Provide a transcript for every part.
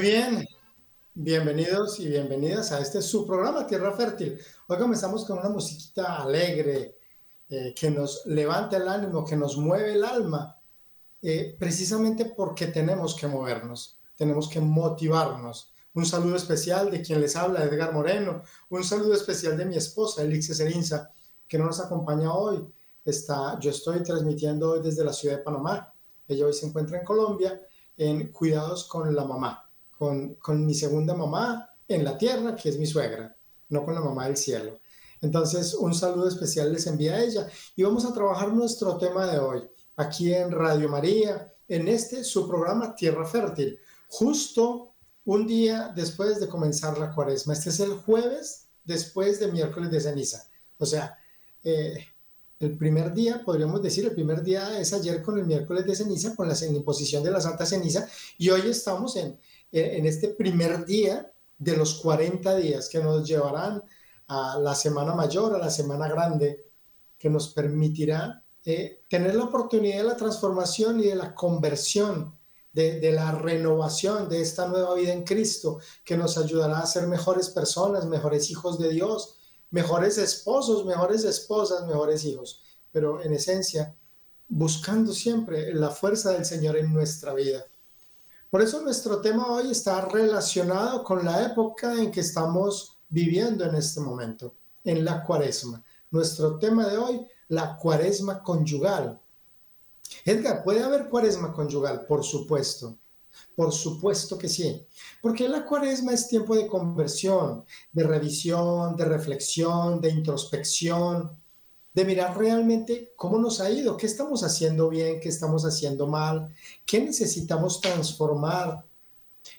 Bien, bienvenidos y bienvenidas a este su programa Tierra Fértil. Hoy comenzamos con una musiquita alegre eh, que nos levanta el ánimo, que nos mueve el alma, eh, precisamente porque tenemos que movernos, tenemos que motivarnos. Un saludo especial de quien les habla, Edgar Moreno. Un saludo especial de mi esposa, Elixia Serinza, que no nos acompaña hoy. Está, yo estoy transmitiendo hoy desde la ciudad de Panamá. Ella hoy se encuentra en Colombia en cuidados con la mamá con, mi segunda mamá en la tierra, que es mi suegra, no con la mamá del cielo. Entonces, un saludo especial les envía a ella y vamos a trabajar nuestro tema de hoy aquí en Radio María, en este su programa Tierra Fértil, justo un día después de comenzar la cuaresma. Este es el jueves después de miércoles de ceniza. O sea, eh, el primer día, podríamos decir, el primer día es ayer con el miércoles de ceniza, con la imposición de la Santa Ceniza, y hoy estamos en, en este primer día de los 40 días que nos llevarán a la Semana Mayor, a la Semana Grande, que nos permitirá eh, tener la oportunidad de la transformación y de la conversión, de, de, la renovación de esta nueva vida en Cristo, que nos ayudará a ser mejores personas, mejores hijos de Dios, mejores esposos, mejores esposas, mejores hijos, pero en esencia, buscando siempre la fuerza del Señor en nuestra vida. Por eso nuestro tema hoy está relacionado con la época en que estamos viviendo en este momento, en la cuaresma. Nuestro tema de hoy, la cuaresma conyugal. Edgar, ¿puede haber cuaresma conyugal? Por supuesto. Por supuesto que sí, porque la cuaresma es tiempo de conversión, de revisión, de reflexión, de introspección, de mirar realmente cómo nos ha ido, qué estamos haciendo bien, qué estamos haciendo mal, qué necesitamos transformar,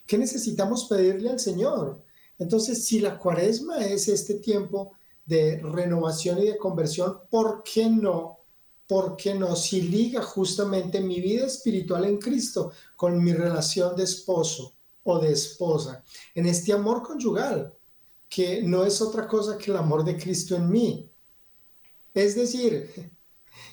qué necesitamos pedirle al Señor. Entonces, si la cuaresma es este tiempo de renovación y de conversión, ¿por qué no? ¿Por qué no? Si liga justamente mi vida espiritual en Cristo con mi relación de esposo o de esposa, en este amor conyugal, que no es otra cosa que el amor de Cristo en mí es decir,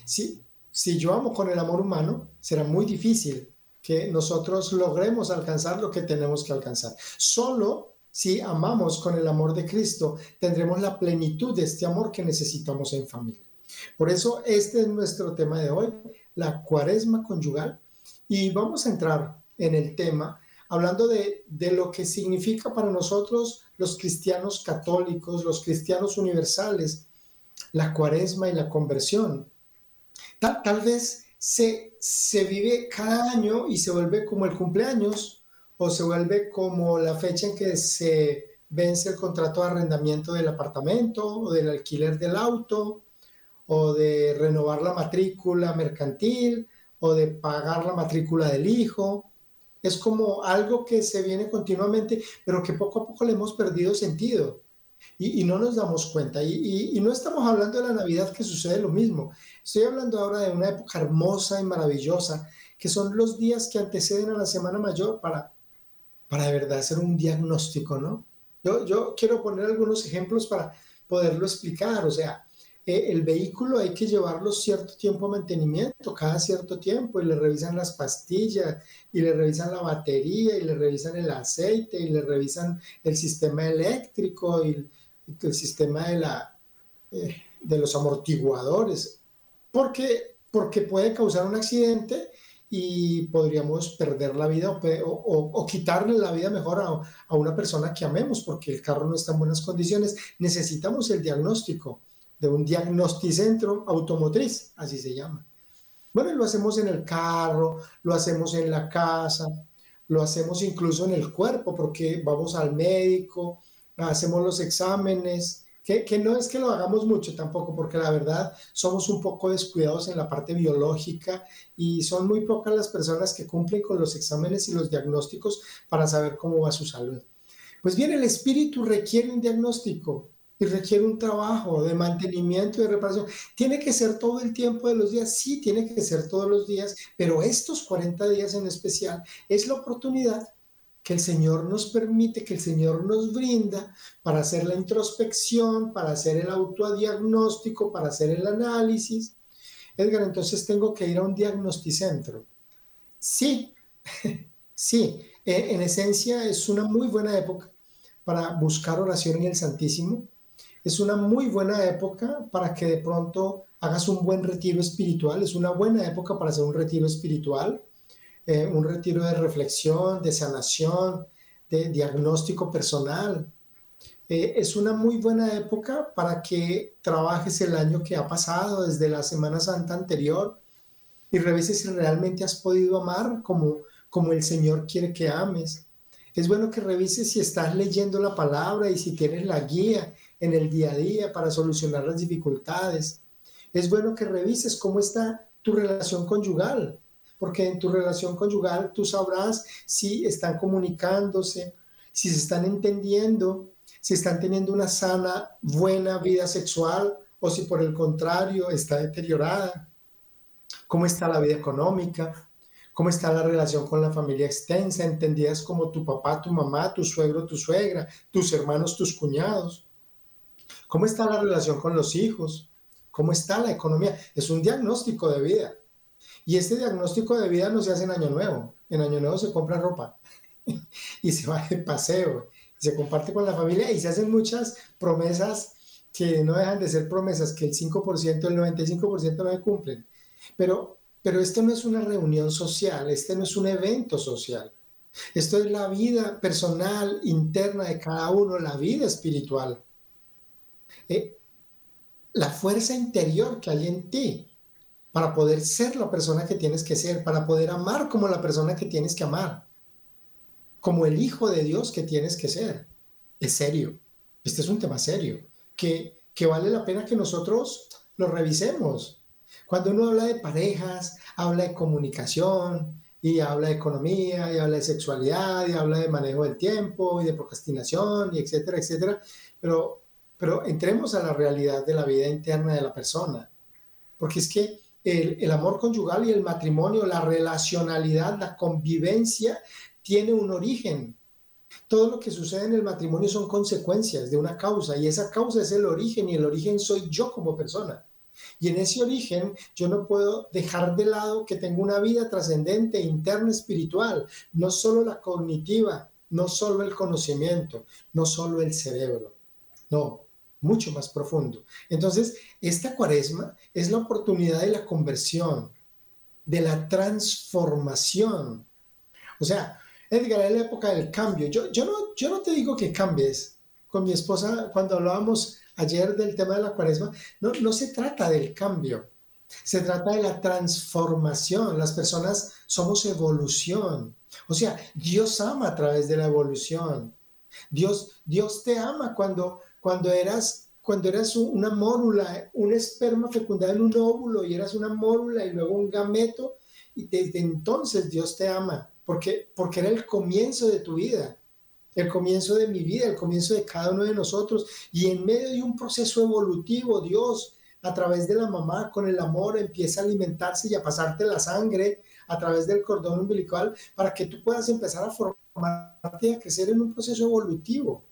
si, si yo amo con el amor humano, será muy difícil que nosotros logremos alcanzar lo que tenemos que alcanzar. Solo si amamos con el amor de Cristo, tendremos la plenitud de este amor que necesitamos en familia. Por eso este es nuestro tema de hoy, la cuaresma conyugal. Y vamos a entrar en el tema hablando de, de lo que significa para nosotros los cristianos católicos, los cristianos universales, la cuaresma y la conversión. Tal, vez se, se vive cada año y se vuelve como el cumpleaños o se vuelve como la fecha en que se vence el contrato de arrendamiento del apartamento o del alquiler del auto o de renovar la matrícula mercantil o de pagar la matrícula del hijo. Es como algo que se viene continuamente, pero que poco a poco le hemos perdido sentido y, no nos damos cuenta. Y, y, no estamos hablando de la Navidad que sucede lo mismo. Estoy hablando ahora de una época hermosa y maravillosa, que son los días que anteceden a la Semana Mayor para, para de verdad hacer un diagnóstico, ¿no? Yo, yo quiero poner algunos ejemplos para poderlo explicar. O sea, eh, el vehículo hay que llevarlo cierto tiempo a mantenimiento, cada cierto tiempo, y le revisan las pastillas, y le revisan la batería, y le revisan el aceite, y le revisan el sistema eléctrico, y el sistema de, la, eh, de los amortiguadores, porque, porque puede causar un accidente y podríamos perder la vida o, quitarle la vida mejor a, a, una persona que amemos porque el carro no está en buenas condiciones. Necesitamos el diagnóstico de un diagnosticentro automotriz, así se llama. Bueno, lo hacemos en el carro, lo hacemos en la casa, lo hacemos incluso en el cuerpo porque vamos al médico, hacemos los exámenes, que, que, no es que lo hagamos mucho tampoco, porque la verdad somos un poco descuidados en la parte biológica y son muy pocas las personas que cumplen con los exámenes y los diagnósticos para saber cómo va su salud. Pues bien, el espíritu requiere un diagnóstico y requiere un trabajo de mantenimiento y de reparación. ¿Tiene que ser todo el tiempo de los días? Sí, tiene que ser todos los días, pero estos 40 días en especial es la oportunidad que el Señor nos permite, que el Señor nos brinda para hacer la introspección, para hacer el autodiagnóstico, para hacer el análisis. Edgar, entonces tengo que ir a un diagnosticentro. Sí, sí, eh, en esencia es una muy buena época para buscar oración en el Santísimo. Es una muy buena época para que de pronto hagas un buen retiro espiritual. Es una buena época para hacer un retiro espiritual, eh, un retiro de reflexión, de sanación, de diagnóstico personal. Eh, es una muy buena época para que trabajes el año que ha pasado desde la Semana Santa anterior y revises si realmente has podido amar como, como el Señor quiere que ames. Es bueno que revises si estás leyendo la palabra y si tienes la guía en el día a día para solucionar las dificultades. Es bueno que revises cómo está tu relación conyugal, porque en tu relación conyugal tú sabrás si están comunicándose, si se están entendiendo, si están teniendo una sana, buena vida sexual o si por el contrario está deteriorada. ¿Cómo está la vida económica? cómo está la relación con la familia extensa, entendidas como tu papá, tu mamá, tu suegro, tu suegra, tus hermanos, tus cuñados. ¿Cómo está la relación con los hijos? ¿Cómo está la economía? Es un diagnóstico de vida. Y este diagnóstico de vida no se hace en Año Nuevo. En Año Nuevo se compra ropa y se va de paseo, se comparte con la familia y se hacen muchas promesas que no dejan de ser promesas, que el 5%, el 95% no se cumplen. Pero pero esto no es una reunión social, este no es un evento social. Esto es la vida personal, interna de cada uno, la vida espiritual. La fuerza interior que hay en ti para poder ser la persona que tienes que ser, para poder amar como la persona que tienes que amar, como el hijo de Dios que tienes que ser. Es serio. Este es un tema serio, que, que vale la pena que nosotros lo revisemos cuando uno habla de parejas, habla de comunicación y habla de economía y habla de sexualidad y habla de manejo del tiempo y de procrastinación y etcétera, etcétera. Pero, pero entremos a la realidad de la vida interna de la persona. Porque es que el, el amor conyugal y el matrimonio, la relacionalidad, la convivencia, tiene un origen. Todo lo que sucede en el matrimonio son consecuencias de una causa y esa causa es el origen y el origen soy yo como persona. Y en ese origen yo no puedo dejar de lado que tengo una vida trascendente, interna, espiritual, no solo la cognitiva, no solo el conocimiento, no solo el cerebro, no, mucho más profundo. Entonces, esta cuaresma es la oportunidad de la conversión, de la transformación. O sea, Edgar, es la época del cambio. Yo, yo, no, yo no te digo que cambies. Con mi esposa, cuando hablábamos ayer del tema de la cuaresma, no, no se trata del cambio, se trata de la transformación. Las personas somos evolución. O sea, Dios ama a través de la evolución. Dios, Dios te ama cuando, cuando eras cuando eras una mórula, un esperma fecundado en un óvulo y eras una mórula y luego un gameto, y desde entonces Dios te ama, porque, porque era el comienzo de tu vida el comienzo de mi vida, el comienzo de cada uno de nosotros. Y en medio de un proceso evolutivo, Dios, a través de la mamá, con el amor, empieza a alimentarse y a pasarte la sangre a través del cordón umbilical para que tú puedas empezar a formarte y a crecer en un proceso evolutivo.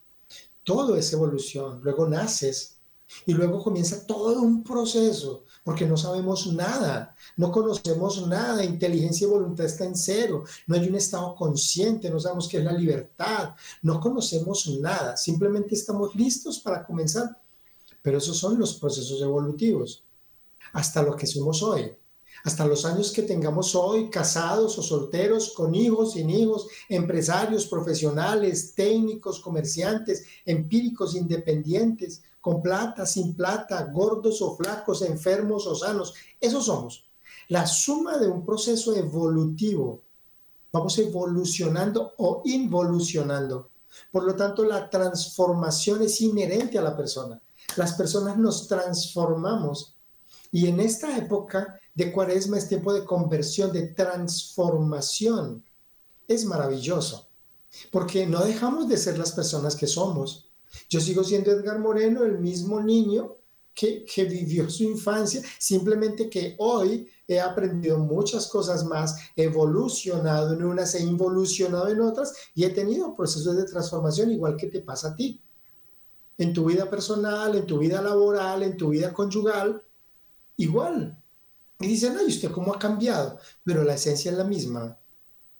Todo es evolución. Luego naces y luego comienza todo un proceso, porque no sabemos nada, no conocemos nada, inteligencia y voluntad está en cero, no hay un estado consciente, no sabemos qué es la libertad, no conocemos nada, simplemente estamos listos para comenzar. Pero esos son los procesos evolutivos, hasta lo que somos hoy hasta los años que tengamos hoy, casados o solteros, con hijos, sin hijos, empresarios, profesionales, técnicos, comerciantes, empíricos, independientes, con plata, sin plata, gordos o flacos, enfermos o sanos. Eso somos. La suma de un proceso evolutivo. Vamos evolucionando o involucionando. Por lo tanto, la transformación es inherente a la persona. Las personas nos transformamos. Y en esta época de cuaresma es tiempo de conversión, de transformación. Es maravilloso, porque no dejamos de ser las personas que somos. Yo sigo siendo Edgar Moreno, el mismo niño que, vivió su infancia, simplemente que hoy he aprendido muchas cosas más, he evolucionado en unas, he involucionado en otras y he tenido procesos de transformación igual que te pasa a ti. En tu vida personal, en tu vida laboral, en tu vida conyugal, igual. Y dicen, ay, ¿usted cómo ha cambiado? Pero la esencia es la misma.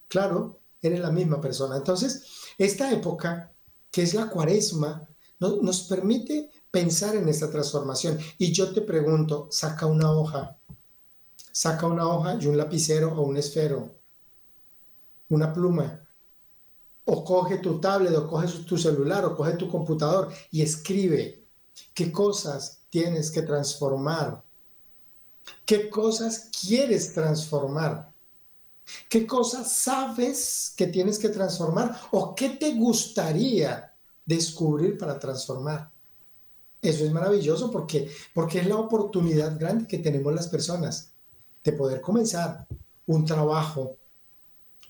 Claro, eres la misma persona. Entonces, esta época, que es la cuaresma, nos permite pensar en esta transformación. Y yo te pregunto, saca una hoja, saca una hoja y un lapicero o un esfero, una pluma, o coge tu tablet, o coge tu celular, o coge tu computador y escribe qué cosas tienes que transformar, qué cosas quieres transformar. ¿Qué cosas sabes que tienes que transformar o qué te gustaría descubrir para transformar? Eso es maravilloso porque, porque es la oportunidad grande que tenemos las personas de poder comenzar un trabajo,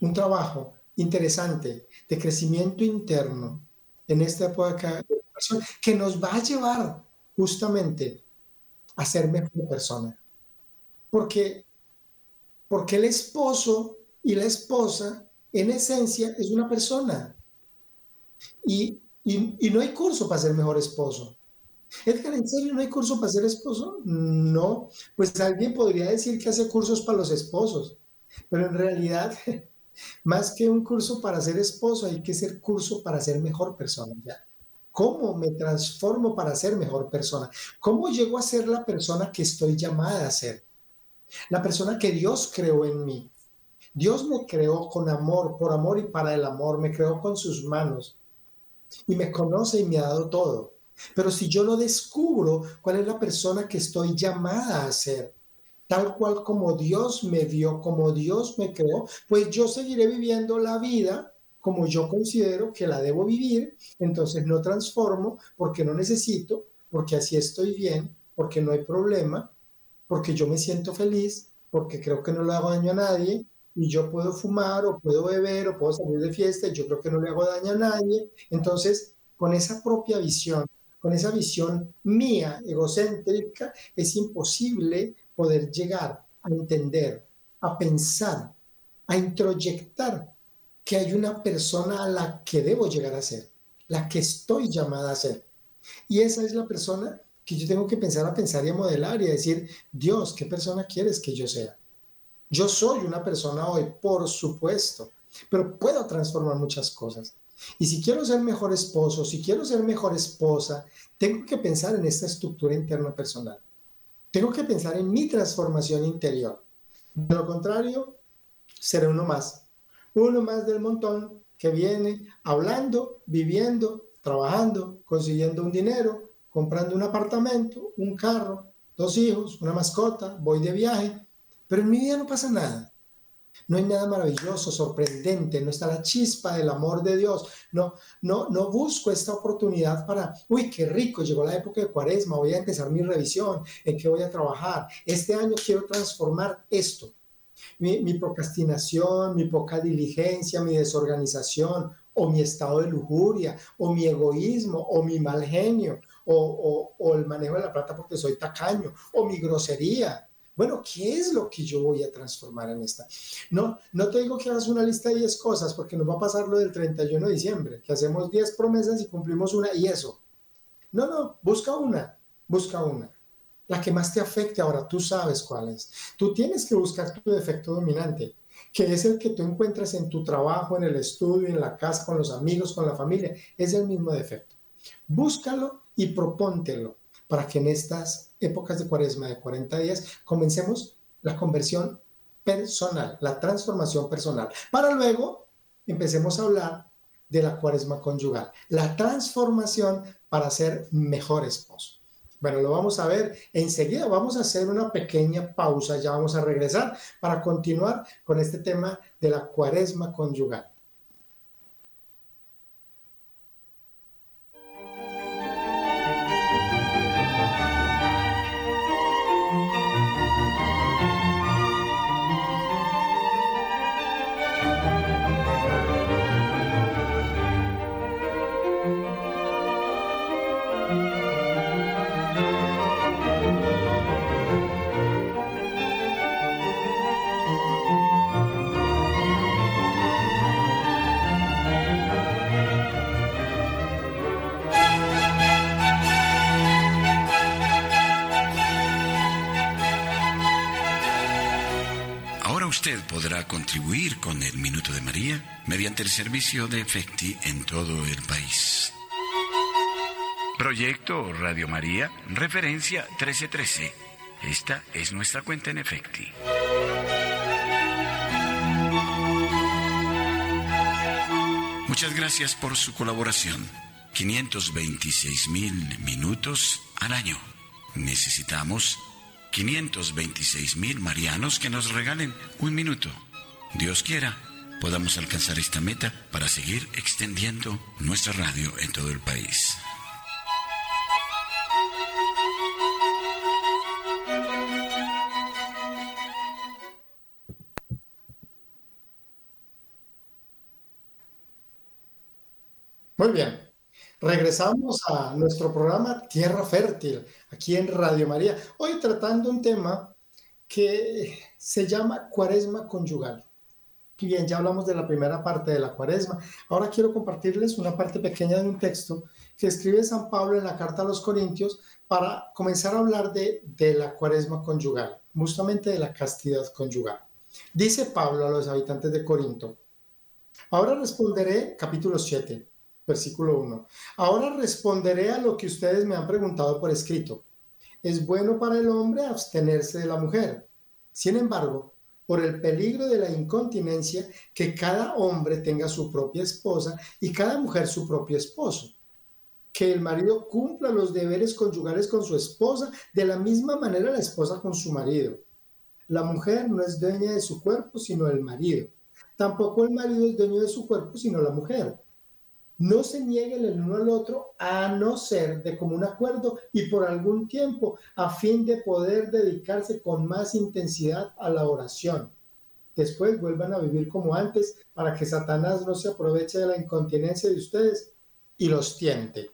un trabajo interesante de crecimiento interno en esta época que nos va a llevar justamente a ser mejor persona. Porque porque el esposo y la esposa, en esencia, es una persona. Y, no hay curso para ser mejor esposo. Edgar, ¿en serio no hay curso para ser esposo? No, pues alguien podría decir que hace cursos para los esposos, pero en realidad, más que un curso para ser esposo, hay que ser curso para ser mejor persona. ¿Cómo me transformo para ser mejor persona? ¿Cómo llego a ser la persona que estoy llamada a ser? La persona que Dios creó en mí. Dios me creó con amor, por amor y para el amor, me creó con sus manos y me conoce y me ha dado todo. Pero si yo no descubro cuál es la persona que estoy llamada a ser, tal cual como Dios me dio, como Dios me creó, pues yo seguiré viviendo la vida como yo considero que la debo vivir, entonces no transformo porque no necesito, porque así estoy bien, porque no hay problema, porque yo me siento feliz, porque creo que no le hago daño a nadie, y yo puedo fumar o puedo beber o puedo salir de fiesta, y yo creo que no le hago daño a nadie. Entonces, con esa propia visión, con esa visión mía, egocéntrica, es imposible poder llegar a entender, a pensar, a introyectar que hay una persona a la que debo llegar a ser, la que estoy llamada a ser. Y esa es la persona que yo tengo que pensar a pensar y a modelar y a decir, Dios, ¿qué persona quieres que yo sea? Yo soy una persona hoy, por supuesto, pero puedo transformar muchas cosas. Y si quiero ser mejor esposo, si quiero ser mejor esposa, tengo que pensar en esta estructura interna personal. Tengo que pensar en mi transformación interior. De lo contrario, seré uno más. Uno más del montón que viene hablando, viviendo, trabajando, consiguiendo un dinero, comprando un apartamento, un carro, dos hijos, una mascota, voy de viaje, pero en mi vida no pasa nada. No hay nada maravilloso, sorprendente, no está la chispa del amor de Dios. No, no, no busco esta oportunidad para, uy, qué rico, llegó la época de cuaresma, voy a empezar mi revisión, en qué voy a trabajar. Este año quiero transformar esto. Mi, mi procrastinación, mi poca diligencia, mi desorganización, o mi estado de lujuria, o mi egoísmo, o mi mal genio, o, el manejo de la plata porque soy tacaño, o mi grosería. Bueno, ¿qué es lo que yo voy a transformar en esta? No, no te digo que hagas una lista de 10 cosas porque nos va a pasar lo del 31 de diciembre, que hacemos 10 promesas y cumplimos una y eso. No, no, busca una, busca una. La que más te afecte, ahora tú sabes cuál es. Tú tienes que buscar tu defecto dominante, que es el que tú encuentras en tu trabajo, en el estudio, en la casa, con los amigos, con la familia. Es el mismo defecto. Búscalo y propóntelo para que en estas épocas de cuaresma de 40 días comencemos la conversión personal, la transformación personal, para luego empecemos a hablar de la cuaresma conyugal, la transformación para ser mejor esposo. Bueno, lo vamos a ver enseguida. Vamos a hacer una pequeña pausa. Ya vamos a regresar para continuar con este tema de la cuaresma conyugal. Podrá contribuir con el Minuto de María mediante el servicio de Efecti en todo el país. Proyecto Radio María, referencia 1313. Esta es nuestra cuenta en Efecti. Muchas gracias por su colaboración. 526 mil minutos al año. Necesitamos 526 mil marianos que nos regalen un minuto. Dios quiera, podamos alcanzar esta meta para seguir extendiendo nuestra radio en todo el país. Muy bien. Regresamos a nuestro programa Tierra Fértil, aquí en Radio María. Hoy tratando un tema que se llama cuaresma conyugal. Bien, ya hablamos de la primera parte de la cuaresma. Ahora quiero compartirles una parte pequeña de un texto que escribe San Pablo en la carta a los Corintios para comenzar a hablar de, de la cuaresma conyugal, justamente de la castidad conyugal. Dice Pablo a los habitantes de Corinto, ahora responderé, capítulo 7, versículo 1. Ahora responderé a lo que ustedes me han preguntado por escrito. Es bueno para el hombre abstenerse de la mujer. Sin embargo, por el peligro de la incontinencia, que cada hombre tenga su propia esposa y cada mujer su propio esposo. Que el marido cumpla los deberes conyugales con su esposa de la misma manera la esposa con su marido. La mujer no es dueña de su cuerpo, sino el marido. Tampoco el marido es dueño de su cuerpo, sino la mujer no se nieguen el uno al otro a no ser de común acuerdo y por algún tiempo a fin de poder dedicarse con más intensidad a la oración. Después vuelvan a vivir como antes para que Satanás no se aproveche de la incontinencia de ustedes y los tiente.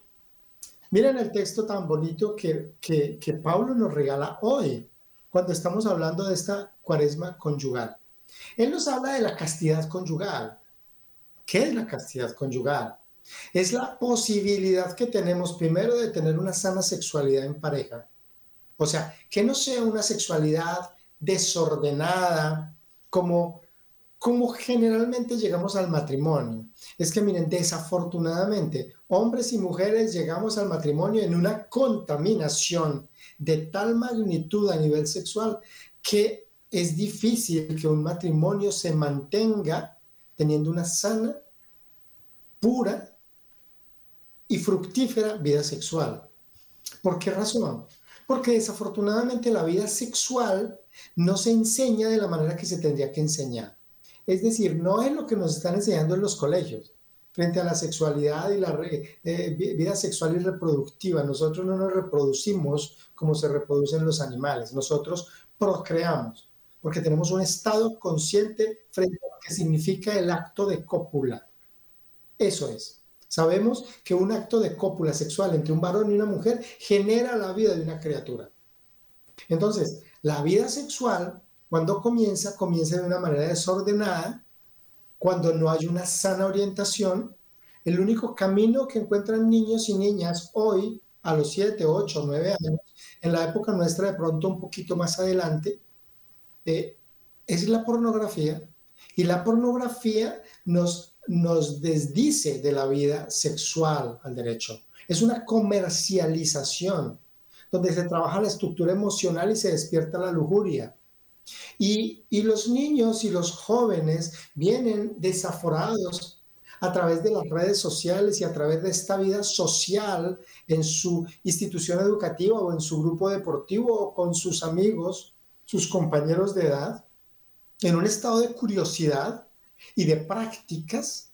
Miren el texto tan bonito que, que, Pablo nos regala hoy cuando estamos hablando de esta cuaresma conyugal. Él nos habla de la castidad conyugal. ¿Qué es la castidad conyugal? Es la posibilidad que tenemos primero de tener una sana sexualidad en pareja. O sea, que no sea una sexualidad desordenada como, como generalmente llegamos al matrimonio. Es que miren, desafortunadamente, hombres y mujeres llegamos al matrimonio en una contaminación de tal magnitud a nivel sexual que es difícil que un matrimonio se mantenga teniendo una sana, pura y fructífera vida sexual. ¿Por qué razón? Porque desafortunadamente la vida sexual no se enseña de la manera que se tendría que enseñar. Es decir, no es lo que nos están enseñando en los colegios frente a la sexualidad y la eh, vida sexual y reproductiva. Nosotros no nos reproducimos como se reproducen los animales, nosotros procreamos, porque tenemos un estado consciente frente a lo que significa el acto de cópula. Eso es. Sabemos que un acto de cópula sexual entre un varón y una mujer genera la vida de una criatura. Entonces, la vida sexual, cuando comienza, comienza de una manera desordenada, cuando no hay una sana orientación. El único camino que encuentran niños y niñas hoy, a los 7, 8, 9 años, en la época nuestra de pronto un poquito más adelante, eh, es la pornografía. Y la pornografía nos nos desdice de la vida sexual al derecho. Es una comercialización donde se trabaja la estructura emocional y se despierta la lujuria. Y, los niños y los jóvenes vienen desaforados a través de las redes sociales y a través de esta vida social en su institución educativa o en su grupo deportivo o con sus amigos, sus compañeros de edad, en un estado de curiosidad y de prácticas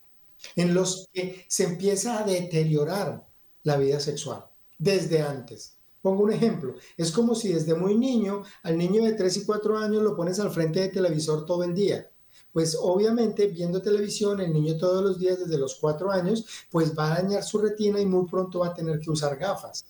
en los que se empieza a deteriorar la vida sexual desde antes. Pongo un ejemplo, es como si desde muy niño al niño de 3 y 4 años lo pones al frente de televisor todo el día. Pues obviamente viendo televisión el niño todos los días desde los 4 años, pues va a dañar su retina y muy pronto va a tener que usar gafas.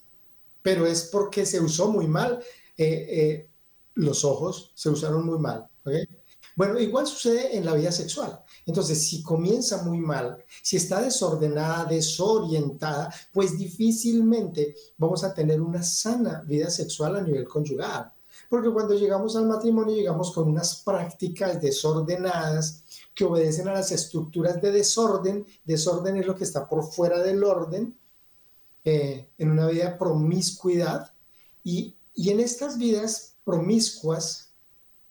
Pero es porque se usó muy mal, eh, eh, los ojos se usaron muy mal. ¿okay? Bueno, igual sucede en la vida sexual. Entonces, si comienza muy mal, si está desordenada, desorientada, pues difícilmente vamos a tener una sana vida sexual a nivel conyugal. Porque cuando llegamos al matrimonio llegamos con unas prácticas desordenadas que obedecen a las estructuras de desorden. Desorden es lo que está por fuera del orden, eh, en una vida promiscuidad. Y, y en estas vidas promiscuas,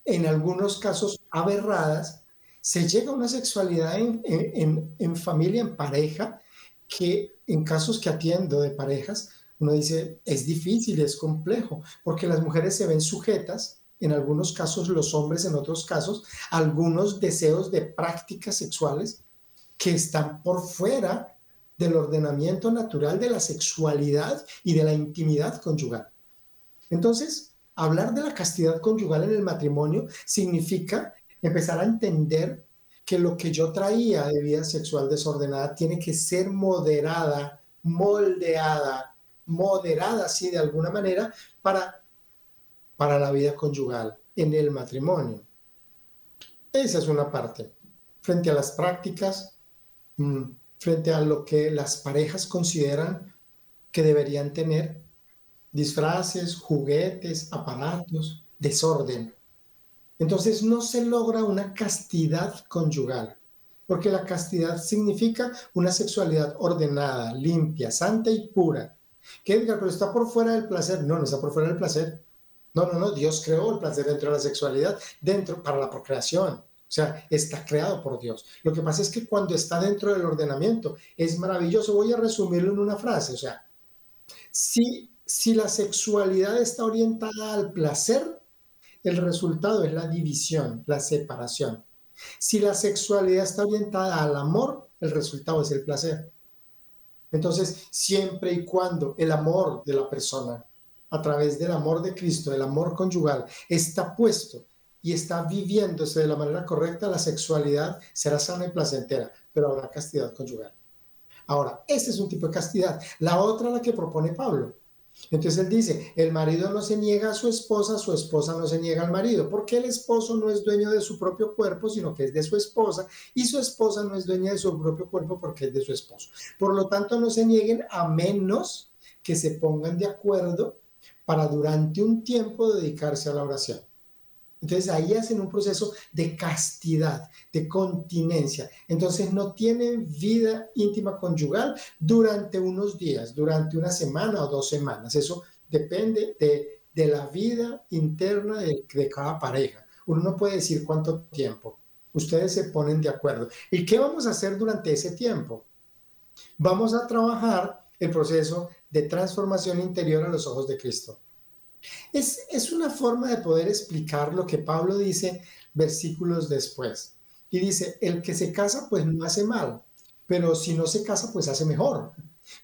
en algunos casos aberradas, se llega a una sexualidad en, en, familia, en pareja, que en casos que atiendo de parejas, uno dice, es difícil, es complejo, porque las mujeres se ven sujetas, en algunos casos los hombres, en otros casos, algunos deseos de prácticas sexuales que están por fuera del ordenamiento natural de la sexualidad y de la intimidad conyugal. Entonces, hablar de la castidad conyugal en el matrimonio significa empezar a entender que lo que yo traía de vida sexual desordenada tiene que ser moderada, moldeada, moderada, sí, de alguna manera, para, para la vida conyugal en el matrimonio. Esa es una parte. Frente a las prácticas, mm, frente a lo que las parejas consideran que deberían tener, disfraces, juguetes, aparatos, desorden. Entonces no se logra una castidad conyugal, porque la castidad significa una sexualidad ordenada, limpia, santa y pura. ¿Qué Edgar, pero está por fuera del placer? No, no está por fuera del placer. No, no, no, Dios creó el placer dentro de la sexualidad, dentro para la procreación. O sea, está creado por Dios. Lo que pasa es que cuando está dentro del ordenamiento es maravilloso. Voy a resumirlo en una frase. O sea, si, si la sexualidad está orientada al placer, el resultado es la división, la separación. Si la sexualidad está orientada al amor, el resultado es el placer. Entonces, siempre y cuando el amor de la persona, a través del amor de Cristo, el amor conyugal, está puesto y está viviéndose de la manera correcta, la sexualidad será sana y placentera, pero habrá castidad conyugal. Ahora, este es un tipo de castidad. La otra, la que propone Pablo, entonces él dice, el marido no se niega a su esposa, su esposa no se niega al marido, porque el esposo no es dueño de su propio cuerpo, sino que es de su esposa, y su esposa no es dueña de su propio cuerpo porque es de su esposo. Por lo tanto, no se nieguen a menos que se pongan de acuerdo para durante un tiempo dedicarse a la oración. Entonces ahí hacen un proceso de castidad, de continencia. Entonces no tienen vida íntima conyugal durante unos días, durante una semana o dos semanas. Eso depende de, de la vida interna de, de cada pareja. Uno no puede decir cuánto tiempo. Ustedes se ponen de acuerdo. ¿Y qué vamos a hacer durante ese tiempo? Vamos a trabajar el proceso de transformación interior a los ojos de Cristo. Es, una forma de poder explicar lo que Pablo dice versículos después. Y dice, el que se casa pues no hace mal, pero si no se casa pues hace mejor,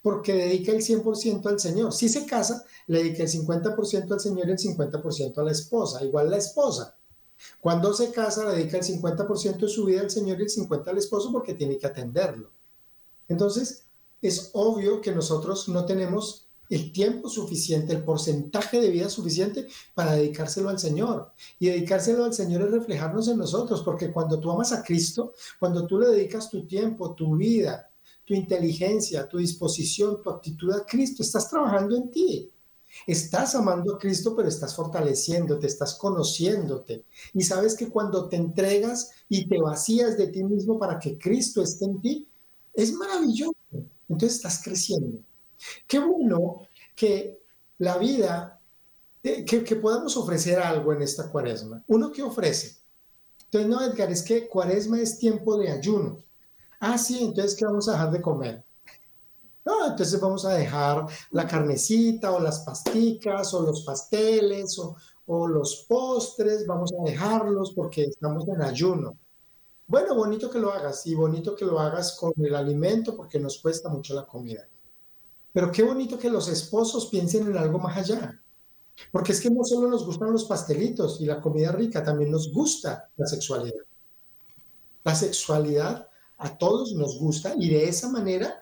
porque dedica el 100% al Señor. Si se casa, le dedica el 50% al Señor y el 50% a la esposa, igual la esposa. Cuando se casa, le dedica el 50% de su vida al Señor y el 50% al esposo porque tiene que atenderlo. Entonces, es obvio que nosotros no tenemos el tiempo suficiente, el porcentaje de vida suficiente para dedicárselo al Señor. Y dedicárselo al Señor es reflejarnos en nosotros, porque cuando tú amas a Cristo, cuando tú le dedicas tu tiempo, tu vida, tu inteligencia, tu disposición, tu actitud a Cristo, estás trabajando en ti. Estás amando a Cristo, pero estás fortaleciéndote, estás conociéndote. Y sabes que cuando te entregas y te vacías de ti mismo para que Cristo esté en ti, es maravilloso. Entonces estás creciendo. Qué bueno que la vida, que, que podamos ofrecer algo en esta cuaresma. Uno que ofrece. Entonces, no, Edgar, es que cuaresma es tiempo de ayuno. Ah, sí, entonces, ¿qué vamos a dejar de comer? No, entonces vamos a dejar la carnecita o las pasticas o los pasteles o los postres, vamos a dejarlos porque estamos en ayuno. Bueno, bonito que lo hagas y bonito que lo hagas con el alimento porque nos cuesta mucho la comida. Pero qué bonito que los esposos piensen en algo más allá. Porque es que no solo nos gustan los pastelitos y la comida rica, también nos gusta la sexualidad. La sexualidad a todos nos gusta y de esa manera,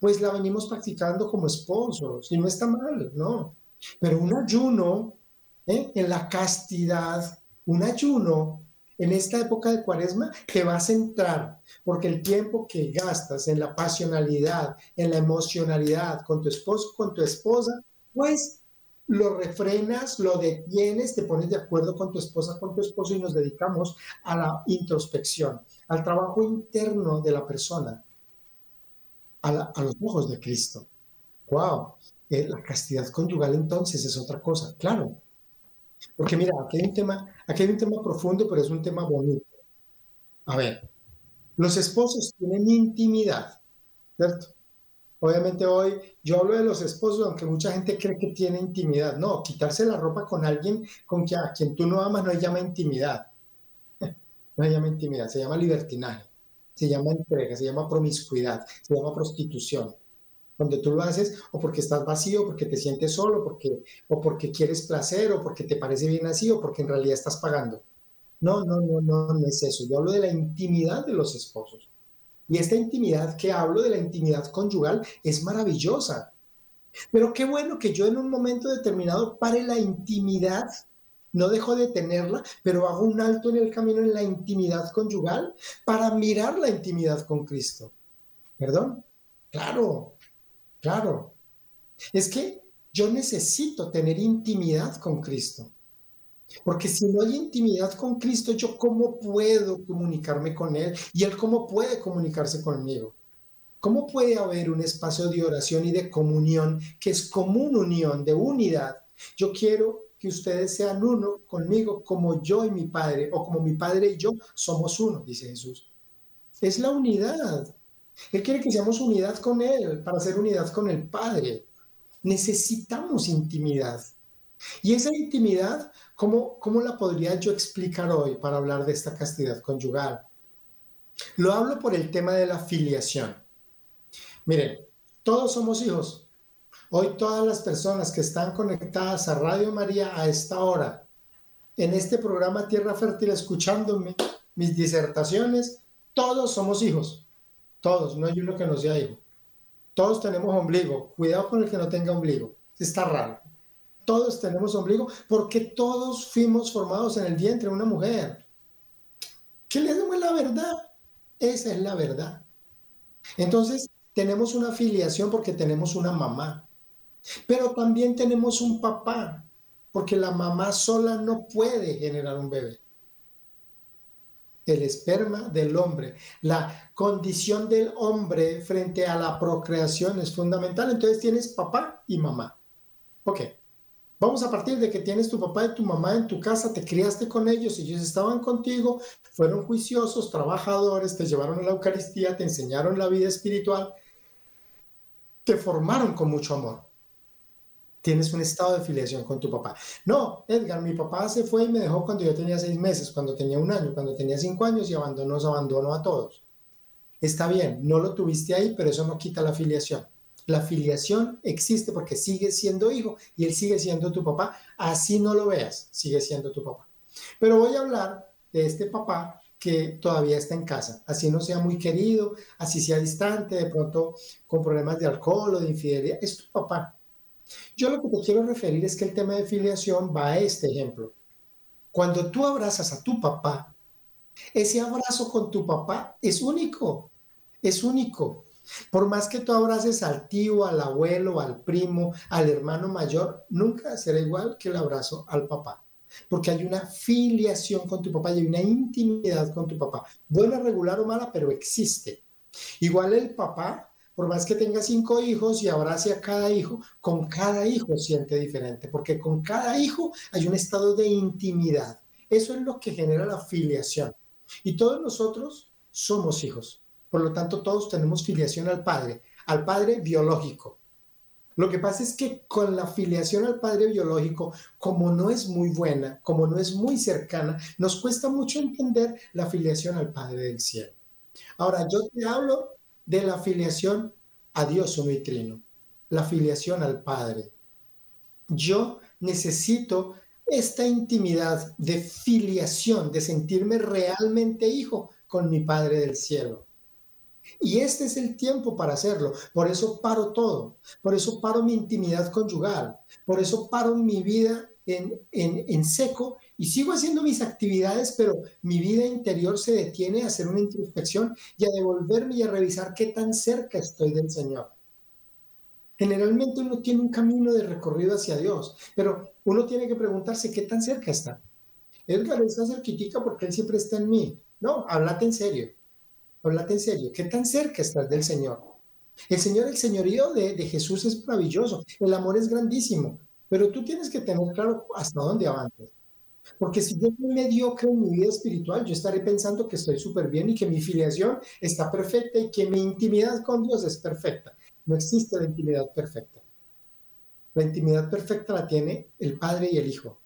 pues la venimos practicando como esposos. Y no está mal, ¿no? Pero un ayuno ¿eh? en la castidad, un ayuno en esta época de cuaresma te va a centrar, porque el tiempo que gastas en la pasionalidad, en la emocionalidad con tu esposo, con tu esposa, pues lo refrenas, lo detienes, te pones de acuerdo con tu esposa, con tu esposo y nos dedicamos a la introspección, al trabajo interno de la persona, a, los ojos de Cristo. ¡Wow! Eh, la castidad conyugal entonces es otra cosa, claro. Porque mira, aquí hay un tema, aquí hay un tema profundo, pero es un tema bonito. A ver, los esposos tienen intimidad, ¿cierto? Obviamente hoy yo hablo de los esposos, aunque mucha gente cree que tiene intimidad. No, quitarse la ropa con alguien con quien, a quien tú no amas no se llama intimidad. No se llama intimidad, se llama libertinaje, se llama entrega, se llama promiscuidad, se llama prostitución. Cuando tú lo haces o porque estás vacío, porque te sientes solo, porque, o porque quieres placer, o porque te parece bien así, o porque en realidad estás pagando. No, no, no, no, no es eso. Yo hablo de la intimidad de los esposos. Y esta intimidad que hablo de la intimidad conyugal es maravillosa. Pero qué bueno que yo en un momento determinado pare la intimidad, no dejo de tenerla, pero hago un alto en el camino en la intimidad conyugal para mirar la intimidad con Cristo. ¿Perdón? Claro, claro. Es que yo necesito tener intimidad con Cristo. Porque si no hay intimidad con Cristo, yo cómo puedo comunicarme con Él y Él cómo puede comunicarse conmigo. ¿Cómo puede haber un espacio de oración y de comunión que es común unión, de unidad? Yo quiero que ustedes sean uno conmigo como yo y mi Padre, o como mi Padre y yo somos uno, dice Jesús. Es la unidad. Él quiere que seamos unidad con Él para hacer unidad con el Padre. Necesitamos intimidad. Y esa intimidad ¿Cómo, ¿Cómo la podría yo explicar hoy para hablar de esta castidad conyugal? Lo hablo por el tema de la filiación. Miren, todos somos hijos. Hoy todas las personas que están conectadas a Radio María a esta hora, en este programa Tierra Fértil, escuchándome mis disertaciones, todos somos hijos. Todos, no hay uno que no sea hijo. Todos tenemos ombligo. Cuidado con el que no tenga ombligo. Está raro todos tenemos ombligo, porque todos fuimos formados en el vientre de una mujer. ¿Qué le damos la verdad? Esa es la verdad. Entonces, tenemos una filiación porque tenemos una mamá, pero también tenemos un papá, porque la mamá sola no puede generar un bebé. El esperma del hombre, la condición del hombre frente a la procreación es fundamental. Entonces tienes papá y mamá. Ok. Vamos a partir de que tienes tu papá y tu mamá en tu casa, te criaste con ellos, ellos estaban contigo, fueron juiciosos, trabajadores, te llevaron a la Eucaristía, te enseñaron la vida espiritual, te formaron con mucho amor. Tienes un estado de filiación con tu papá. No, Edgar, mi papá se fue y me dejó cuando yo tenía seis meses, cuando tenía un año, cuando tenía cinco años y abandonó, nos abandonó a todos. Está bien, no lo tuviste ahí, pero eso no quita la filiación. La filiación existe porque sigue siendo hijo y él sigue siendo tu papá. Así no lo veas, sigue siendo tu papá. Pero voy a hablar de este papá que todavía está en casa, así no sea muy querido, así sea distante, de pronto con problemas de alcohol o de infidelidad, es tu papá. Yo lo que te quiero referir es que el tema de filiación va a este ejemplo. Cuando tú abrazas a tu papá, ese abrazo con tu papá es único, es único. Por más que tú abraces al tío, al abuelo, al primo, al hermano mayor, nunca será igual que el abrazo al papá. Porque hay una filiación con tu papá y hay una intimidad con tu papá. Buena, regular o mala, pero existe. Igual el papá, por más que tenga cinco hijos y abrace a cada hijo, con cada hijo siente diferente, porque con cada hijo hay un estado de intimidad. Eso es lo que genera la filiación. Y todos nosotros somos hijos. Por lo tanto, todos tenemos filiación al Padre, al Padre biológico. Lo que pasa es que con la filiación al Padre biológico, como no es muy buena, como no es muy cercana, nos cuesta mucho entender la filiación al Padre del cielo. Ahora, yo te hablo de la filiación a Dios uno y trino, la filiación al Padre. Yo necesito esta intimidad de filiación, de sentirme realmente hijo con mi Padre del cielo. Y este es el tiempo para hacerlo. Por eso paro todo. Por eso paro mi intimidad conyugal. Por eso paro mi vida en, en, seco y sigo haciendo mis actividades, pero mi vida interior se detiene a hacer una introspección y a devolverme y a revisar qué tan cerca estoy del Señor. Generalmente uno tiene un camino de recorrido hacia Dios, pero uno tiene que preguntarse qué tan cerca está. Edgar está cerquitica porque Él siempre está en mí. No, háblate en serio. Háblate en serio. ¿Qué tan cerca estás del Señor? El Señor, el señorío de, de Jesús es maravilloso. El amor es grandísimo. Pero tú tienes que tener claro hasta dónde avanzas. Porque si yo soy mediocre en mi vida espiritual, yo estaré pensando que estoy súper bien y que mi filiación está perfecta y que mi intimidad con Dios es perfecta. No existe la intimidad perfecta. La intimidad perfecta la tiene el Padre y el Hijo.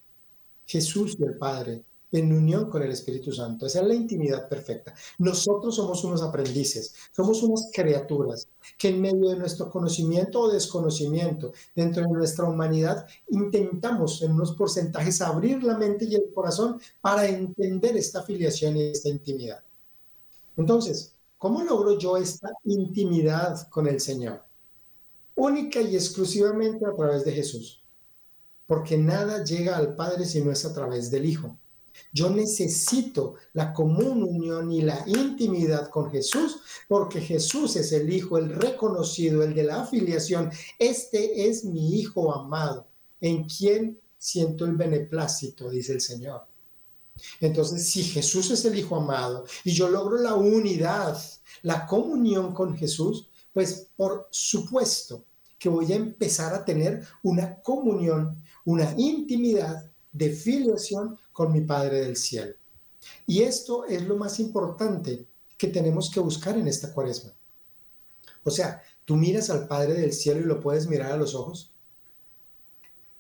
Jesús y el Padre en unión con el Espíritu Santo. Esa es la intimidad perfecta. Nosotros somos unos aprendices, somos unas criaturas que en medio de nuestro conocimiento o desconocimiento, dentro de nuestra humanidad, intentamos en unos porcentajes abrir la mente y el corazón para entender esta filiación y esta intimidad. Entonces, ¿cómo logro yo esta intimidad con el Señor? Única y exclusivamente a través de Jesús. Porque nada llega al Padre si no es a través del Hijo. Yo necesito la común unión y la intimidad con Jesús, porque Jesús es el Hijo, el reconocido, el de la afiliación. Este es mi Hijo amado, en quien siento el beneplácito, dice el Señor. Entonces, si Jesús es el Hijo amado y yo logro la unidad, la comunión con Jesús, pues por supuesto que voy a empezar a tener una comunión, una intimidad de filiación con mi Padre del cielo. Y esto es lo más importante que tenemos que buscar en esta cuaresma. O sea, tú miras al Padre del cielo y lo puedes mirar a los ojos.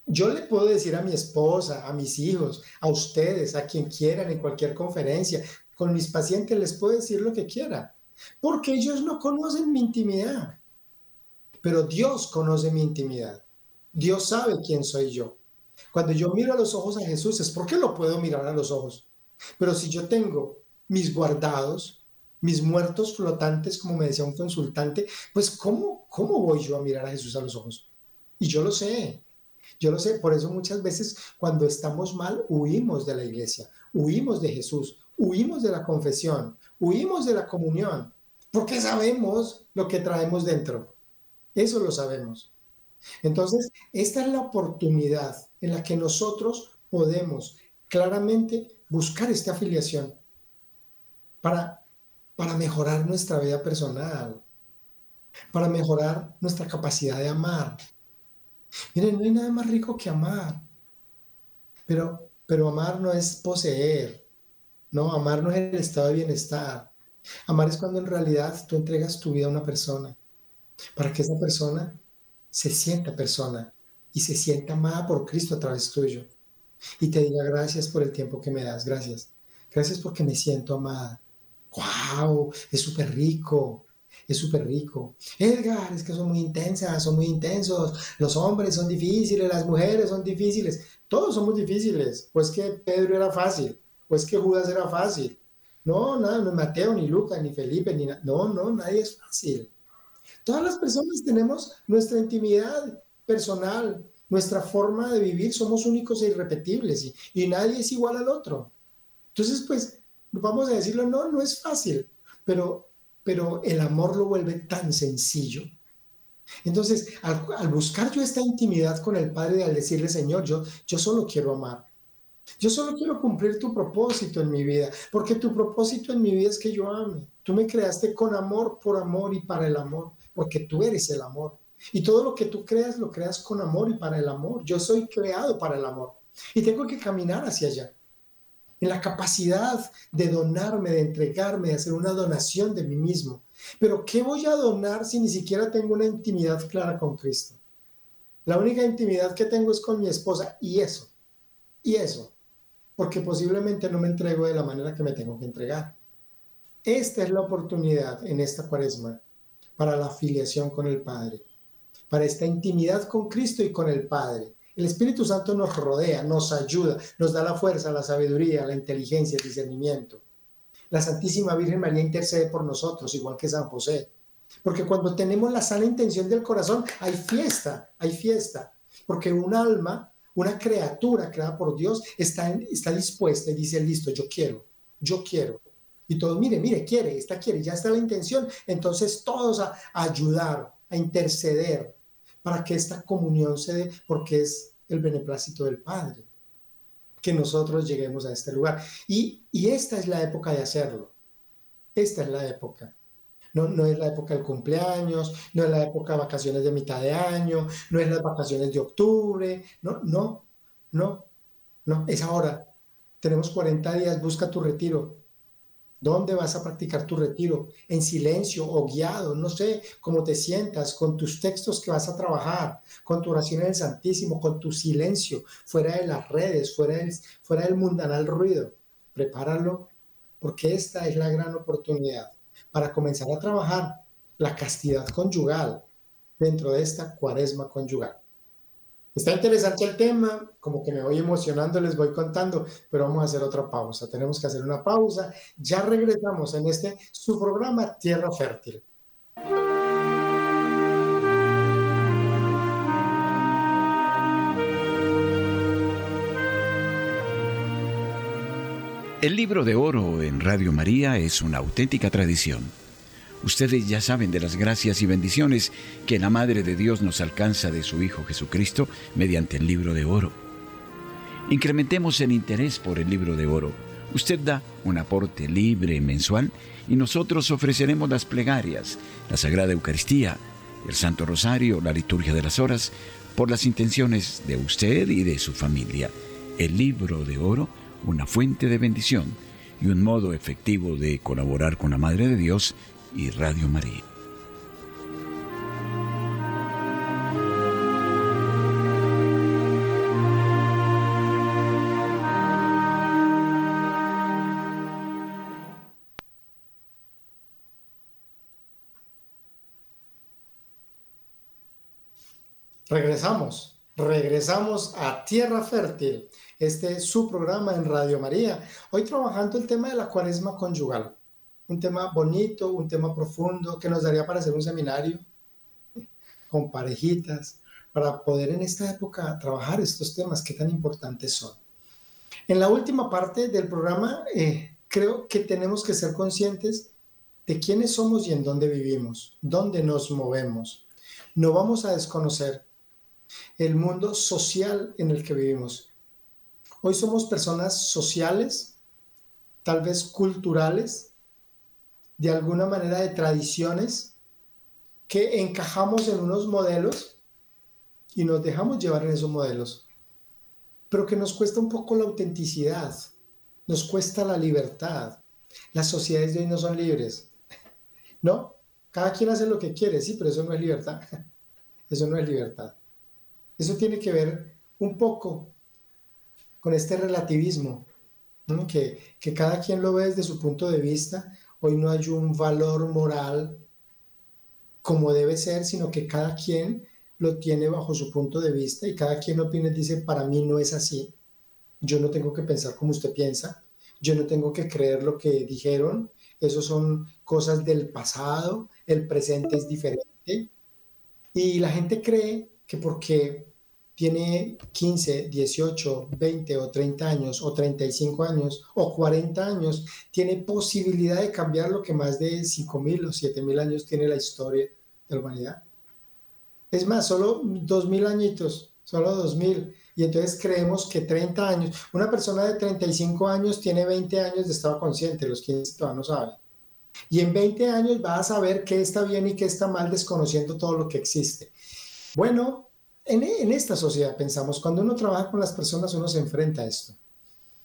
Yo le puedo decir a mi esposa, a mis hijos, a ustedes, a quien quieran en cualquier conferencia, con mis pacientes les puedo decir lo que quiera, porque ellos no conocen mi intimidad. Pero Dios conoce mi intimidad. Dios sabe quién soy yo. Cuando yo miro a los ojos a Jesús es porque lo puedo mirar a los ojos. Pero si yo tengo mis guardados, mis muertos flotantes, como me decía un consultante, pues ¿cómo, cómo voy yo a mirar a Jesús a los ojos? Y yo lo sé, yo lo sé, por eso muchas veces cuando estamos mal huimos de la iglesia, huimos de Jesús, huimos de la confesión, huimos de la comunión, porque sabemos lo que traemos dentro. Eso lo sabemos. Entonces, esta es la oportunidad en la que nosotros podemos claramente buscar esta afiliación para, para mejorar nuestra vida personal, para mejorar nuestra capacidad de amar. Miren, no hay nada más rico que amar, pero, pero amar no es poseer, no, amar no es el estado de bienestar. Amar es cuando en realidad tú entregas tu vida a una persona para que esa persona se sienta persona y se sienta amada por Cristo a través tuyo. Y te diga gracias por el tiempo que me das, gracias. Gracias porque me siento amada. ¡Wow! Es súper rico. Es súper rico. Edgar, es que son muy intensas, son muy intensos. Los hombres son difíciles, las mujeres son difíciles. Todos somos difíciles. Pues que Pedro era fácil. Pues que Judas era fácil. No, nada, no Mateo, ni Lucas, ni Felipe, ni No, no, nadie es fácil. Todas las personas tenemos nuestra intimidad personal, nuestra forma de vivir, somos únicos e irrepetibles y, nadie es igual al otro. Entonces, pues, vamos a decirlo, no, no es fácil, pero, pero el amor lo vuelve tan sencillo. Entonces, al, buscar yo esta intimidad con el Padre, al decirle, Señor, yo, yo solo quiero amar. Yo solo quiero cumplir tu propósito en mi vida, porque tu propósito en mi vida es que yo ame. Tú me creaste con amor, por amor y para el amor porque tú eres el amor. Y todo lo que tú creas, lo creas con amor y para el amor. Yo soy creado para el amor. Y tengo que caminar hacia allá. En la capacidad de donarme, de entregarme, de hacer una donación de mí mismo. Pero ¿qué voy a donar si ni siquiera tengo una intimidad clara con Cristo? La única intimidad que tengo es con mi esposa y eso. Y eso. Porque posiblemente no me entrego de la manera que me tengo que entregar. Esta es la oportunidad en esta cuaresma para la afiliación con el Padre, para esta intimidad con Cristo y con el Padre. El Espíritu Santo nos rodea, nos ayuda, nos da la fuerza, la sabiduría, la inteligencia, el discernimiento. La Santísima Virgen María intercede por nosotros, igual que San José. Porque cuando tenemos la sana intención del corazón, hay fiesta, hay fiesta. Porque un alma, una criatura creada por Dios, está, está dispuesta y dice, listo, yo quiero, yo quiero. Y todos, mire, mire, quiere, esta quiere, ya está la intención. Entonces todos a, ayudar, a interceder para que esta comunión se dé, porque es el beneplácito del Padre, que nosotros lleguemos a este lugar. Y, y esta es la época de hacerlo. Esta es la época. No, no, es la época del cumpleaños, no es la época de vacaciones de mitad de año, no es las vacaciones de octubre, no, no, no, no, es ahora. Tenemos 40 días, busca tu retiro. ¿Dónde vas a practicar tu retiro? ¿En silencio o guiado? No sé, cómo te sientas, con tus textos que vas a trabajar, con tu oración en el Santísimo, con tu silencio, fuera de las redes, fuera del, fuera del mundanal ruido. Prepáralo, porque esta es la gran oportunidad para comenzar a trabajar la castidad conyugal dentro de esta cuaresma conyugal. Está interesante el tema, como que me voy emocionando, les voy contando, pero vamos a hacer otra pausa. Tenemos que hacer una pausa. Ya regresamos en este su programa Tierra Fértil. El libro de oro en Radio María es una auténtica tradición. Ustedes ya saben de las gracias y bendiciones que la Madre de Dios nos alcanza de su Hijo Jesucristo mediante el libro de oro. Incrementemos el interés por el libro de oro. Usted da un aporte libre mensual y nosotros ofreceremos las plegarias, la Sagrada Eucaristía, el Santo Rosario, la liturgia de las horas, por las intenciones de usted y de su familia. El libro de oro una fuente de bendición y un modo efectivo de colaborar con la Madre de Dios y Radio María. Regresamos, regresamos a Tierra Fértil este es su programa en Radio María. Hoy trabajando el tema de la cuaresma conyugal. Un tema bonito, un tema profundo que nos daría para hacer un seminario con parejitas, para poder en esta época trabajar estos temas que tan importantes son. En la última parte del programa, eh, creo que tenemos que ser conscientes de quiénes somos y en dónde vivimos, dónde nos movemos. No vamos a desconocer el mundo social en el que vivimos. Hoy somos personas sociales, tal vez culturales, de alguna manera de tradiciones, que encajamos en unos modelos y nos dejamos llevar en esos modelos, pero que nos cuesta un poco la autenticidad, nos cuesta la libertad. Las sociedades de hoy no son libres, ¿no? Cada quien hace lo que quiere, sí, pero eso no es libertad. Eso no es libertad. Eso tiene que ver un poco con este relativismo, que, que cada quien lo ve desde su punto de vista. Hoy no hay un valor moral como debe ser, sino que cada quien lo tiene bajo su punto de vista y cada quien opina y dice, para mí no es así. Yo no tengo que pensar como usted piensa, yo no tengo que creer lo que dijeron, eso son cosas del pasado, el presente es diferente. Y la gente cree que porque tiene 15, 18, 20 o 30 años o 35 años o 40 años, tiene posibilidad de cambiar lo que más de 5 mil o 7 mil años tiene la historia de la humanidad. Es más, solo 2 mil añitos, solo 2 mil. Y entonces creemos que 30 años, una persona de 35 años tiene 20 años de estado consciente, los 15 todavía no saben. Y en 20 años va a saber qué está bien y qué está mal desconociendo todo lo que existe. Bueno, en, esta sociedad pensamos, cuando uno trabaja con las personas, uno se enfrenta a esto.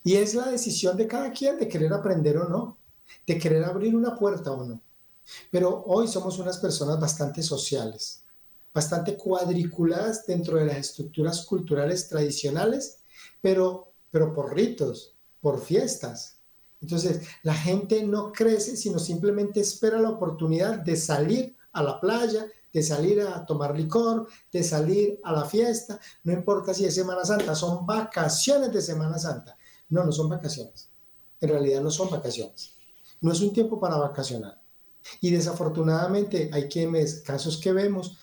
Y es la decisión de cada quien de querer aprender o no, de querer abrir una puerta o no. Pero hoy somos unas personas bastante sociales, bastante cuadriculadas dentro de las estructuras culturales tradicionales, pero, pero por ritos, por fiestas. Entonces, la gente no crece, sino simplemente espera la oportunidad de salir a la playa, de salir a tomar licor, de salir a la fiesta, no importa si es Semana Santa, son vacaciones de Semana Santa. No, no son vacaciones. En realidad no son vacaciones. No es un tiempo para vacacionar. Y desafortunadamente hay casos que vemos,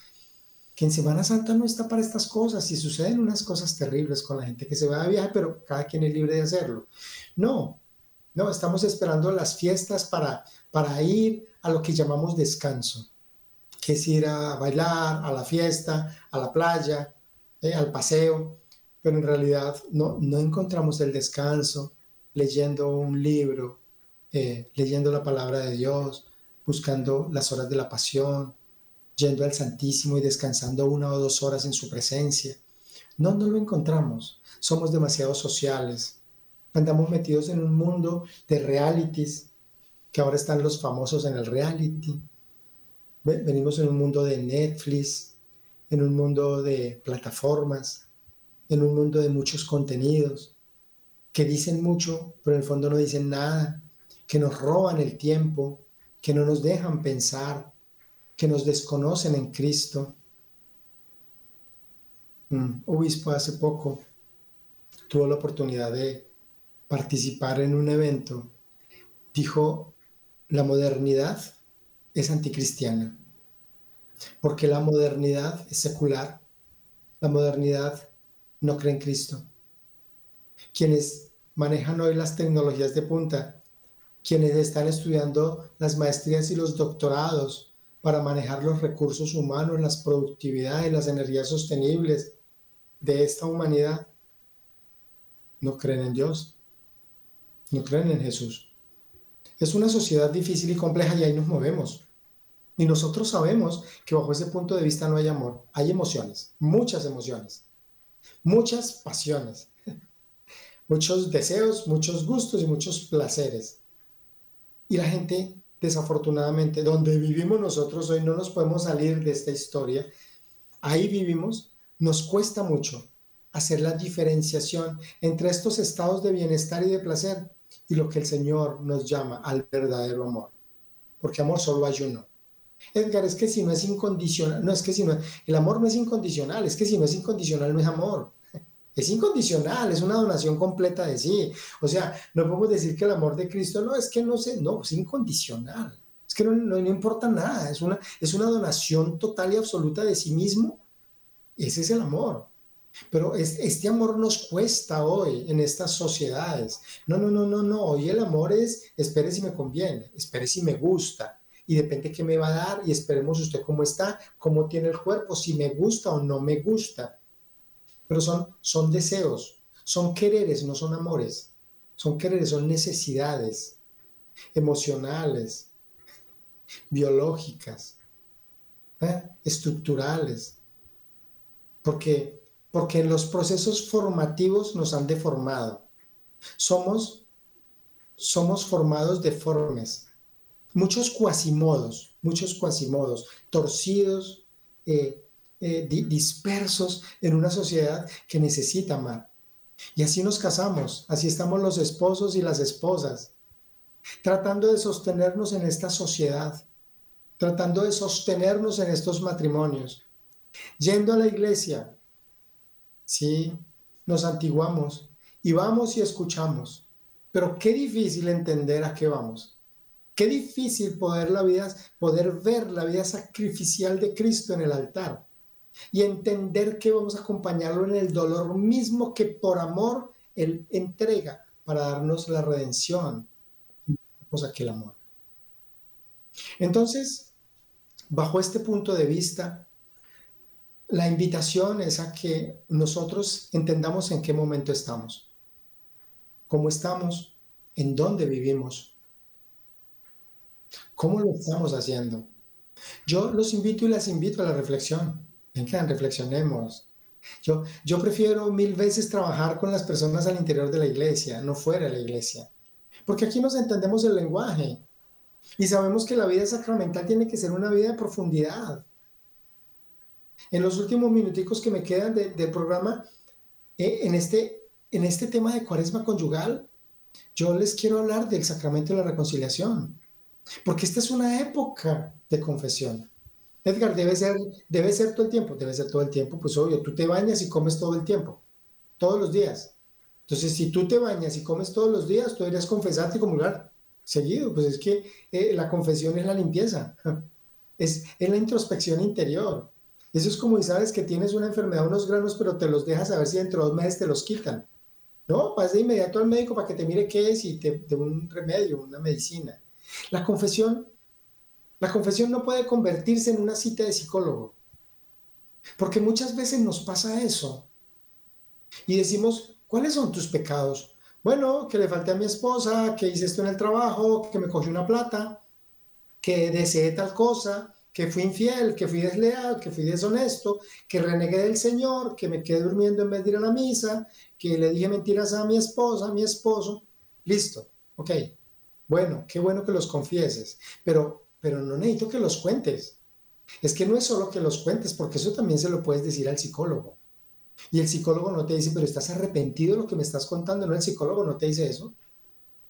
que en Semana Santa no está para estas cosas y suceden unas cosas terribles con la gente que se va de viaje, pero cada quien es libre de hacerlo. No, no, estamos esperando las fiestas para, para ir a lo que llamamos descanso que es ir a bailar, a la fiesta, a la playa, eh, al paseo, pero en realidad no, no encontramos el descanso leyendo un libro, eh, leyendo la palabra de Dios, buscando las horas de la pasión, yendo al Santísimo y descansando una o dos horas en su presencia. No, no lo encontramos. Somos demasiado sociales. Andamos metidos en un mundo de realities, que ahora están los famosos en el reality. Venimos en un mundo de Netflix, en un mundo de plataformas, en un mundo de muchos contenidos que dicen mucho, pero en el fondo no dicen nada, que nos roban el tiempo, que no nos dejan pensar, que nos desconocen en Cristo. Un obispo hace poco tuvo la oportunidad de participar en un evento. Dijo, la modernidad es anticristiana, porque la modernidad es secular, la modernidad no cree en Cristo. Quienes manejan hoy las tecnologías de punta, quienes están estudiando las maestrías y los doctorados para manejar los recursos humanos, las productividades, las energías sostenibles de esta humanidad, no creen en Dios, no creen en Jesús. Es una sociedad difícil y compleja y ahí nos movemos. Y nosotros sabemos que bajo ese punto de vista no hay amor, hay emociones, muchas emociones, muchas pasiones, muchos deseos, muchos gustos y muchos placeres. Y la gente, desafortunadamente, donde vivimos nosotros hoy, no nos podemos salir de esta historia. Ahí vivimos, nos cuesta mucho hacer la diferenciación entre estos estados de bienestar y de placer y lo que el Señor nos llama al verdadero amor. Porque amor solo hay uno. Edgar, es que si no es incondicional, no es que si no, el amor no es incondicional, es que si no es incondicional no es amor. Es incondicional, es una donación completa de sí. O sea, no podemos decir que el amor de Cristo no es que no sé, no, es incondicional. Es que no, no, importa nada, es una, es una donación total y absoluta de sí mismo. Ese es el amor. Pero este amor nos cuesta hoy en estas sociedades. No, no, no, no, no. Hoy el amor es, espere si me conviene, espere si me gusta, y depende qué me va a dar y esperemos usted cómo está, cómo tiene el cuerpo, si me gusta o no me gusta. Pero son, son deseos, son quereres, no son amores. Son quereres, son necesidades emocionales, biológicas, ¿eh? estructurales. Porque, porque los procesos formativos nos han deformado. Somos, somos formados deformes muchos cuasimodos, muchos cuasimodos, torcidos, eh, eh, dispersos en una sociedad que necesita amar. Y así nos casamos, así estamos los esposos y las esposas, tratando de sostenernos en esta sociedad, tratando de sostenernos en estos matrimonios, yendo a la iglesia, sí, nos antiguamos y vamos y escuchamos, pero qué difícil entender a qué vamos. Qué difícil poder, la vida, poder ver la vida sacrificial de Cristo en el altar y entender que vamos a acompañarlo en el dolor mismo que por amor Él entrega para darnos la redención. Cosa que el amor. Entonces, bajo este punto de vista, la invitación es a que nosotros entendamos en qué momento estamos, cómo estamos, en dónde vivimos, ¿Cómo lo estamos haciendo? Yo los invito y las invito a la reflexión. Vengan, reflexionemos. Yo, yo prefiero mil veces trabajar con las personas al interior de la iglesia, no fuera de la iglesia. Porque aquí nos entendemos el lenguaje y sabemos que la vida sacramental tiene que ser una vida de profundidad. En los últimos minuticos que me quedan del programa, eh, en, este, en este tema de cuaresma conyugal, yo les quiero hablar del sacramento de la reconciliación. Porque esta es una época de confesión. Edgar, debe ser, debe ser todo el tiempo, debe ser todo el tiempo, pues obvio, tú te bañas y comes todo el tiempo, todos los días. Entonces, si tú te bañas y comes todos los días, tú deberías confesarte y comulgar seguido, pues es que eh, la confesión es la limpieza, es, es la introspección interior. Eso es como si sabes que tienes una enfermedad, unos granos, pero te los dejas a ver si dentro de dos meses te los quitan. No, vas de inmediato al médico para que te mire qué es y te dé un remedio, una medicina. La confesión La confesión no puede convertirse en una cita de psicólogo. Porque muchas veces nos pasa eso. Y decimos, ¿cuáles son tus pecados? Bueno, que le falté a mi esposa, que hice esto en el trabajo, que me cogí una plata, que deseé tal cosa, que fui infiel, que fui desleal, que fui deshonesto, que renegué del Señor, que me quedé durmiendo en vez de ir a la misa, que le dije mentiras a mi esposa, a mi esposo. Listo, ok. Bueno, qué bueno que los confieses, pero, pero no necesito que los cuentes. Es que no es solo que los cuentes, porque eso también se lo puedes decir al psicólogo. Y el psicólogo no te dice, pero estás arrepentido de lo que me estás contando. No, el psicólogo no te dice eso.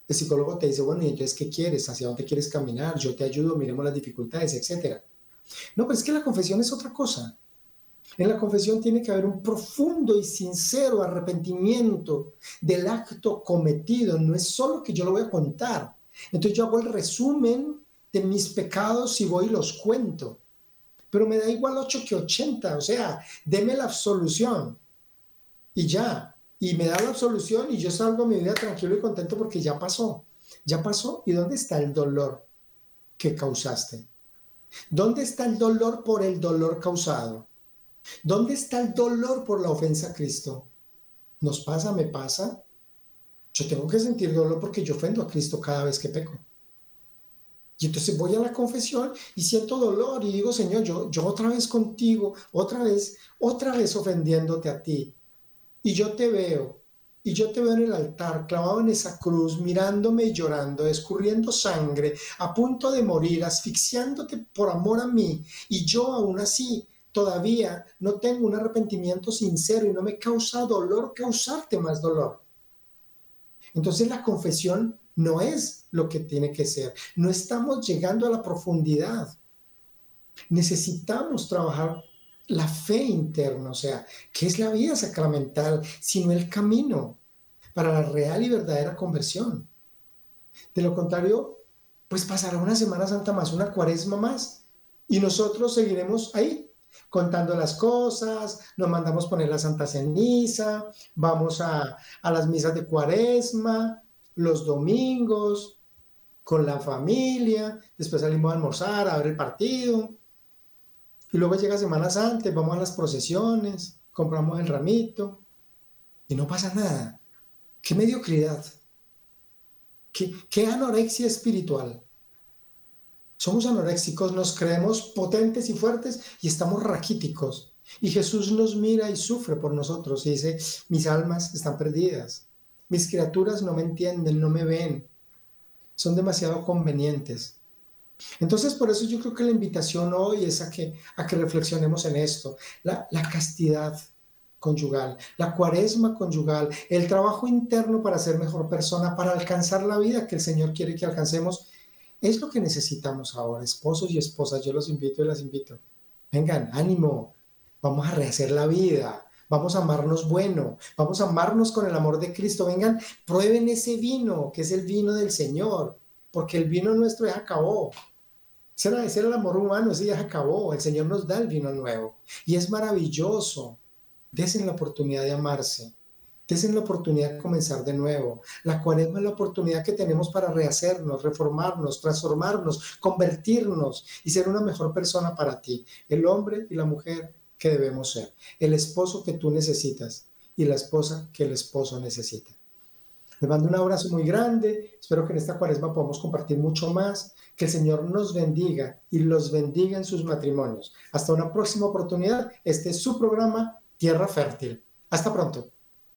El psicólogo te dice, bueno, ¿y entonces qué quieres? ¿Hacia dónde quieres caminar? Yo te ayudo, miremos las dificultades, etcétera. No, pero es que la confesión es otra cosa. En la confesión tiene que haber un profundo y sincero arrepentimiento del acto cometido. No es solo que yo lo voy a contar. Entonces yo hago el resumen de mis pecados y voy y los cuento. Pero me da igual 8 que 80. O sea, deme la absolución. Y ya. Y me da la absolución y yo salgo a mi vida tranquilo y contento porque ya pasó. Ya pasó. ¿Y dónde está el dolor que causaste? ¿Dónde está el dolor por el dolor causado? ¿Dónde está el dolor por la ofensa a Cristo? ¿Nos pasa? ¿Me pasa? Yo tengo que sentir dolor porque yo ofendo a Cristo cada vez que peco. Y entonces voy a la confesión y siento dolor y digo, Señor, yo, yo otra vez contigo, otra vez, otra vez ofendiéndote a ti. Y yo te veo y yo te veo en el altar, clavado en esa cruz, mirándome y llorando, escurriendo sangre, a punto de morir, asfixiándote por amor a mí. Y yo aún así todavía no tengo un arrepentimiento sincero y no me causa dolor causarte más dolor. Entonces la confesión no es lo que tiene que ser. No estamos llegando a la profundidad. Necesitamos trabajar la fe interna, o sea, ¿qué es la vida sacramental sino el camino para la real y verdadera conversión? De lo contrario, pues pasará una Semana Santa más, una cuaresma más, y nosotros seguiremos ahí, contando las cosas, nos mandamos poner la Santa Ceniza, vamos a, a las misas de cuaresma, los domingos, con la familia, después salimos a almorzar, a ver el partido, y luego llega Semana Santa, vamos a las procesiones, compramos el ramito y no pasa nada. Qué mediocridad. Qué, qué anorexia espiritual. Somos anoréxicos, nos creemos potentes y fuertes y estamos raquíticos. Y Jesús nos mira y sufre por nosotros y dice, mis almas están perdidas. Mis criaturas no me entienden, no me ven. Son demasiado convenientes. Entonces, por eso yo creo que la invitación hoy es a que, a que reflexionemos en esto, la, la castidad conyugal, la cuaresma conyugal, el trabajo interno para ser mejor persona, para alcanzar la vida que el Señor quiere que alcancemos, es lo que necesitamos ahora, esposos y esposas, yo los invito y las invito. Vengan, ánimo, vamos a rehacer la vida, vamos a amarnos bueno, vamos a amarnos con el amor de Cristo, vengan, prueben ese vino, que es el vino del Señor, porque el vino nuestro ya acabó, ese era, el amor humano, ese ya se acabó. El Señor nos da el vino nuevo. Y es maravilloso. Desen la oportunidad de amarse. Desen la oportunidad de comenzar de nuevo. La cuaresma es la oportunidad que tenemos para rehacernos, reformarnos, transformarnos, convertirnos y ser una mejor persona para ti. El hombre y la mujer que debemos ser. El esposo que tú necesitas y la esposa que el esposo necesita. Les mando un abrazo muy grande. Espero que en esta cuaresma podamos compartir mucho más. Que el Señor nos bendiga y los bendiga en sus matrimonios. Hasta una próxima oportunidad. Este es su programa Tierra Fértil. Hasta pronto.